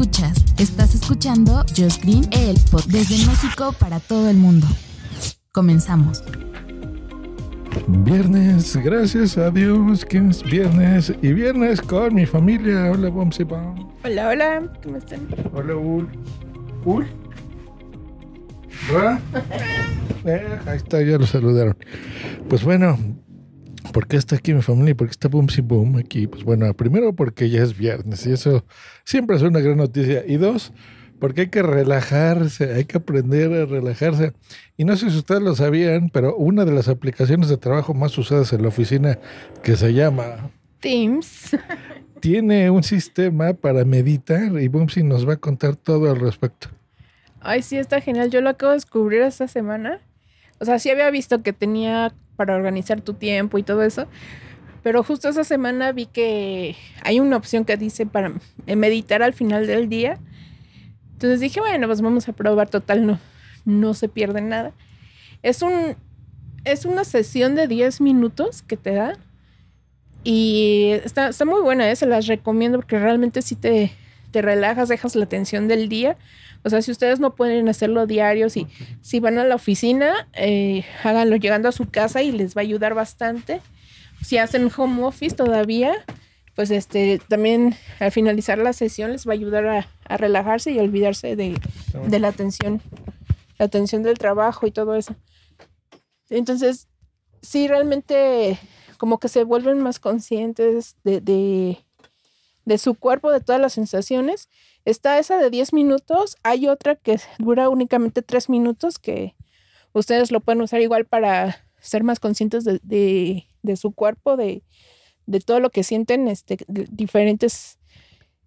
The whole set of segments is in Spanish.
Escuchas, estás escuchando Just Green, el pod desde México para todo el mundo. Comenzamos. Viernes, gracias a Dios que es viernes y viernes con mi familia. Hola, Bomsi Bom. Hola, hola, ¿cómo están? Hola, Ul. Ul. ¿Va? Eh, ahí está, ya lo saludaron. Pues bueno, ¿por qué está aquí mi familia por qué está Boomsy Boom aquí? Pues bueno, primero porque ya es viernes y eso siempre es una gran noticia. Y dos, porque hay que relajarse, hay que aprender a relajarse. Y no sé si ustedes lo sabían, pero una de las aplicaciones de trabajo más usadas en la oficina que se llama Teams. tiene un sistema para meditar y Boomsy nos va a contar todo al respecto. Ay, sí, está genial. Yo lo acabo de descubrir esta semana. O sea, sí había visto que tenía para organizar tu tiempo y todo eso. Pero justo esa semana vi que hay una opción que dice para meditar al final del día. Entonces dije, bueno, pues vamos a probar. Total, no, no se pierde nada. Es un es una sesión de 10 minutos que te da. Y está, está muy buena, ¿eh? se las recomiendo porque realmente sí te, te relajas, dejas la tensión del día. O sea, si ustedes no pueden hacerlo diario, si, si van a la oficina, eh, háganlo llegando a su casa y les va a ayudar bastante. Si hacen home office todavía, pues este también al finalizar la sesión les va a ayudar a, relajarse y olvidarse de, de la tensión, la tensión del trabajo y todo eso. Entonces, sí, realmente como que se vuelven más conscientes de, de su cuerpo, de todas las sensaciones. Está esa de 10 minutos, hay otra que dura únicamente 3 minutos que ustedes lo pueden usar igual para ser más conscientes de, de, su cuerpo, de, de, todo lo que sienten, este, diferentes,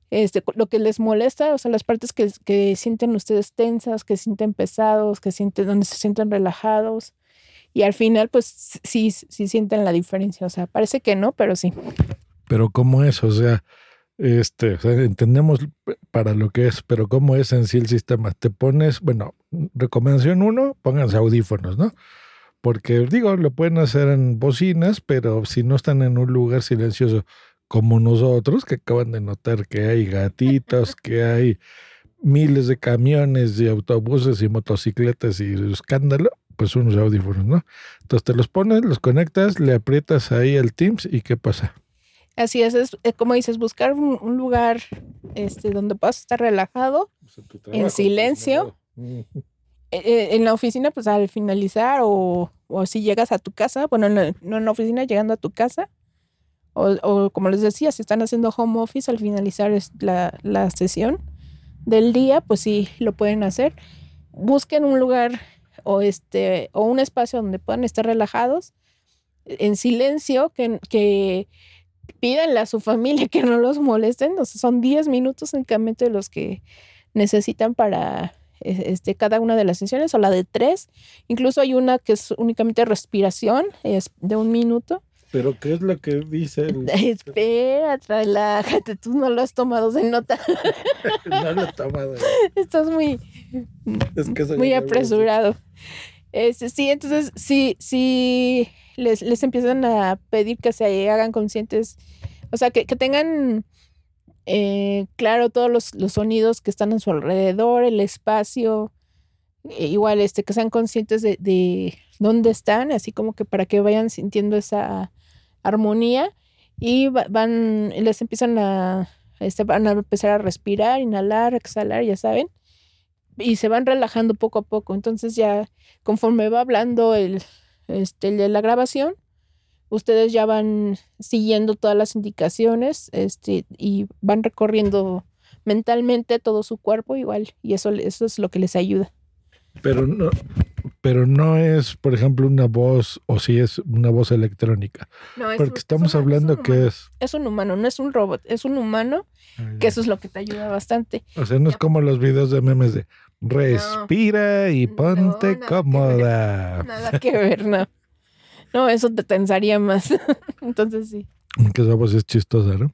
este, lo que les molesta, o sea, las partes que, que sienten ustedes tensas, que sienten pesados, que sienten, donde se sienten relajados. Y al final, pues sí, sí sienten la diferencia. O sea, parece que no, pero sí. Pero ¿cómo es? O sea, este, o sea, entendemos para lo que es, pero cómo es en sí el sistema. Te pones, bueno, recomendación uno, pónganse audífonos, ¿no? Porque digo, lo pueden hacer en bocinas, pero si no están en un lugar silencioso como nosotros, que acaban de notar que hay gatitos, que hay miles de camiones y autobuses y motocicletas y escándalo, pues unos audífonos, ¿no? Entonces te los pones, los conectas, le aprietas ahí el Teams y ¿qué pasa? Así es, es eh, como dices, buscar un, un, lugar este, donde puedas estar relajado, trabajo, en silencio. Pues, eh, en la oficina, pues al finalizar, o, o, si llegas a tu casa, bueno, no, no en la oficina, llegando a tu casa, o, o, como les decía, si están haciendo home office al finalizar la, la sesión del día, pues sí, lo pueden hacer. Busquen un lugar o, este, o un espacio donde puedan estar relajados, en silencio, que, que pídanle a su familia que no los molesten. O sea, son 10 minutos únicamente los que necesitan para este, cada una de las sesiones, o la de tres. Incluso hay una que es únicamente respiración, es de un minuto. ¿Pero qué es lo que dice? El... Espera, relájate, tú no lo has tomado de nota. no lo he tomado. Estás muy, es que muy apresurado. Este, sí, entonces, sí, sí, les, les empiezan a pedir que se hagan conscientes, o sea, que, que tengan eh, claro todos los, los, sonidos que están a su alrededor, el espacio, e igual este, que sean conscientes de, de, dónde están, así como que para que vayan sintiendo esa armonía y van, les empiezan a, este, van a empezar a respirar, inhalar, exhalar, ya saben, y se van relajando poco a poco. Entonces ya conforme va hablando el, este, el de la grabación, ustedes ya van siguiendo todas las indicaciones este, y van recorriendo mentalmente todo su cuerpo igual y eso, eso es lo que les ayuda. Pero no, pero no es, por ejemplo, una voz o si es una voz electrónica. No, es Porque un- estamos es una- hablando es que es... Es un humano, no es un robot, es un humano, que eso es lo que te ayuda bastante. O sea, no es como los videos de memes de respira y No, ponte nada que cómoda. Nada que ver, no. No, eso te tensaría más. Entonces sí. Que esa voz es chistosa, ¿no?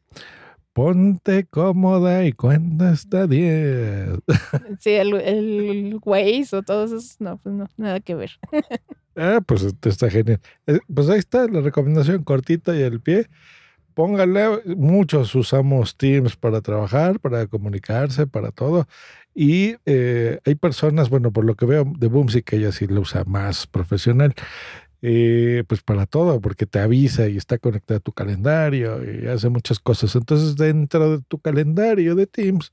Ponte cómoda y cuenta hasta 10. Sí, el, el Waze o todos esos, no, pues no, nada que ver. Ah, pues este está genial. Eh, Pues ahí está la recomendación cortita y al pie. Póngale, muchos usamos Teams para trabajar, para comunicarse, para todo. Y eh, hay personas, bueno, por lo que veo de Boomsy, que ella sí lo usa más profesional, eh, pues para todo, porque te avisa y está conectada a tu calendario y hace muchas cosas. Entonces, dentro de tu calendario de Teams,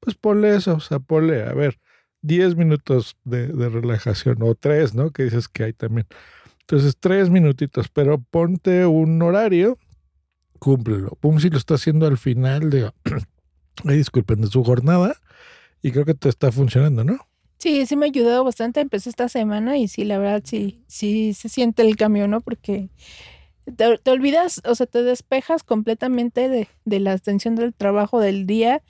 pues ponle eso, o sea, ponle, a ver, 10 minutos de, de relajación o tres, ¿no? Que dices que hay también. Entonces, tres minutitos, pero ponte un horario, cúmplelo. Pum, si lo está haciendo al final de, disculpen, de su jornada y creo que te está funcionando, ¿no? Sí, sí me ha ayudado bastante. Empecé esta semana y sí, la verdad, sí, sí se siente el cambio, ¿no? Porque te, te olvidas, o sea, te despejas completamente de, de la atención del trabajo del día.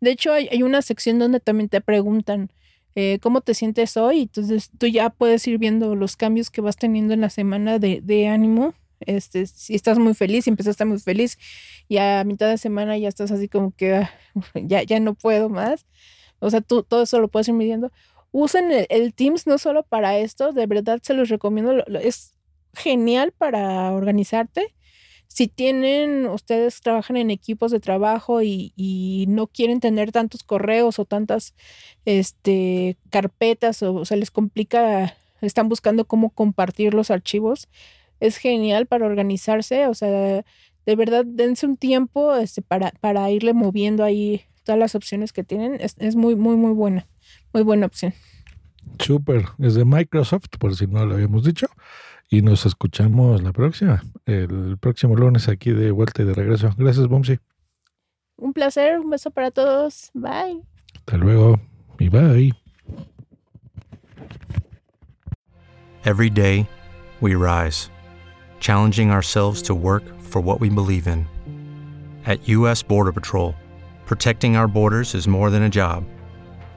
De hecho, hay, hay una sección donde también te preguntan eh, cómo te sientes hoy. Entonces, tú ya puedes ir viendo los cambios que vas teniendo en la semana de, de ánimo. Este, si estás muy feliz, si empezaste muy feliz y a mitad de semana ya estás así como que ah, ya, ya no puedo más. O sea, tú todo eso lo puedes ir midiendo usen el, Teams no solo para esto, de verdad se los recomiendo, es genial para organizarte. Si tienen, ustedes trabajan en equipos de trabajo y, no quieren tener tantos correos o tantas este, carpetas o se les complica, están buscando cómo compartir los archivos, es genial para organizarse, o sea, de verdad dense un tiempo este, para, irle moviendo ahí todas las opciones que tienen, es muy, muy, muy buena, muy buena opción. Súper, es de Microsoft, por si no lo habíamos dicho. Y nos escuchamos la próxima, el próximo lunes aquí de vuelta y de regreso. Gracias, Bumsy. Un placer, un beso para todos. Bye. Hasta luego y bye. Every day, we rise, challenging ourselves to work for what we believe in. At U.S. Border Patrol, protecting our borders is more than a job,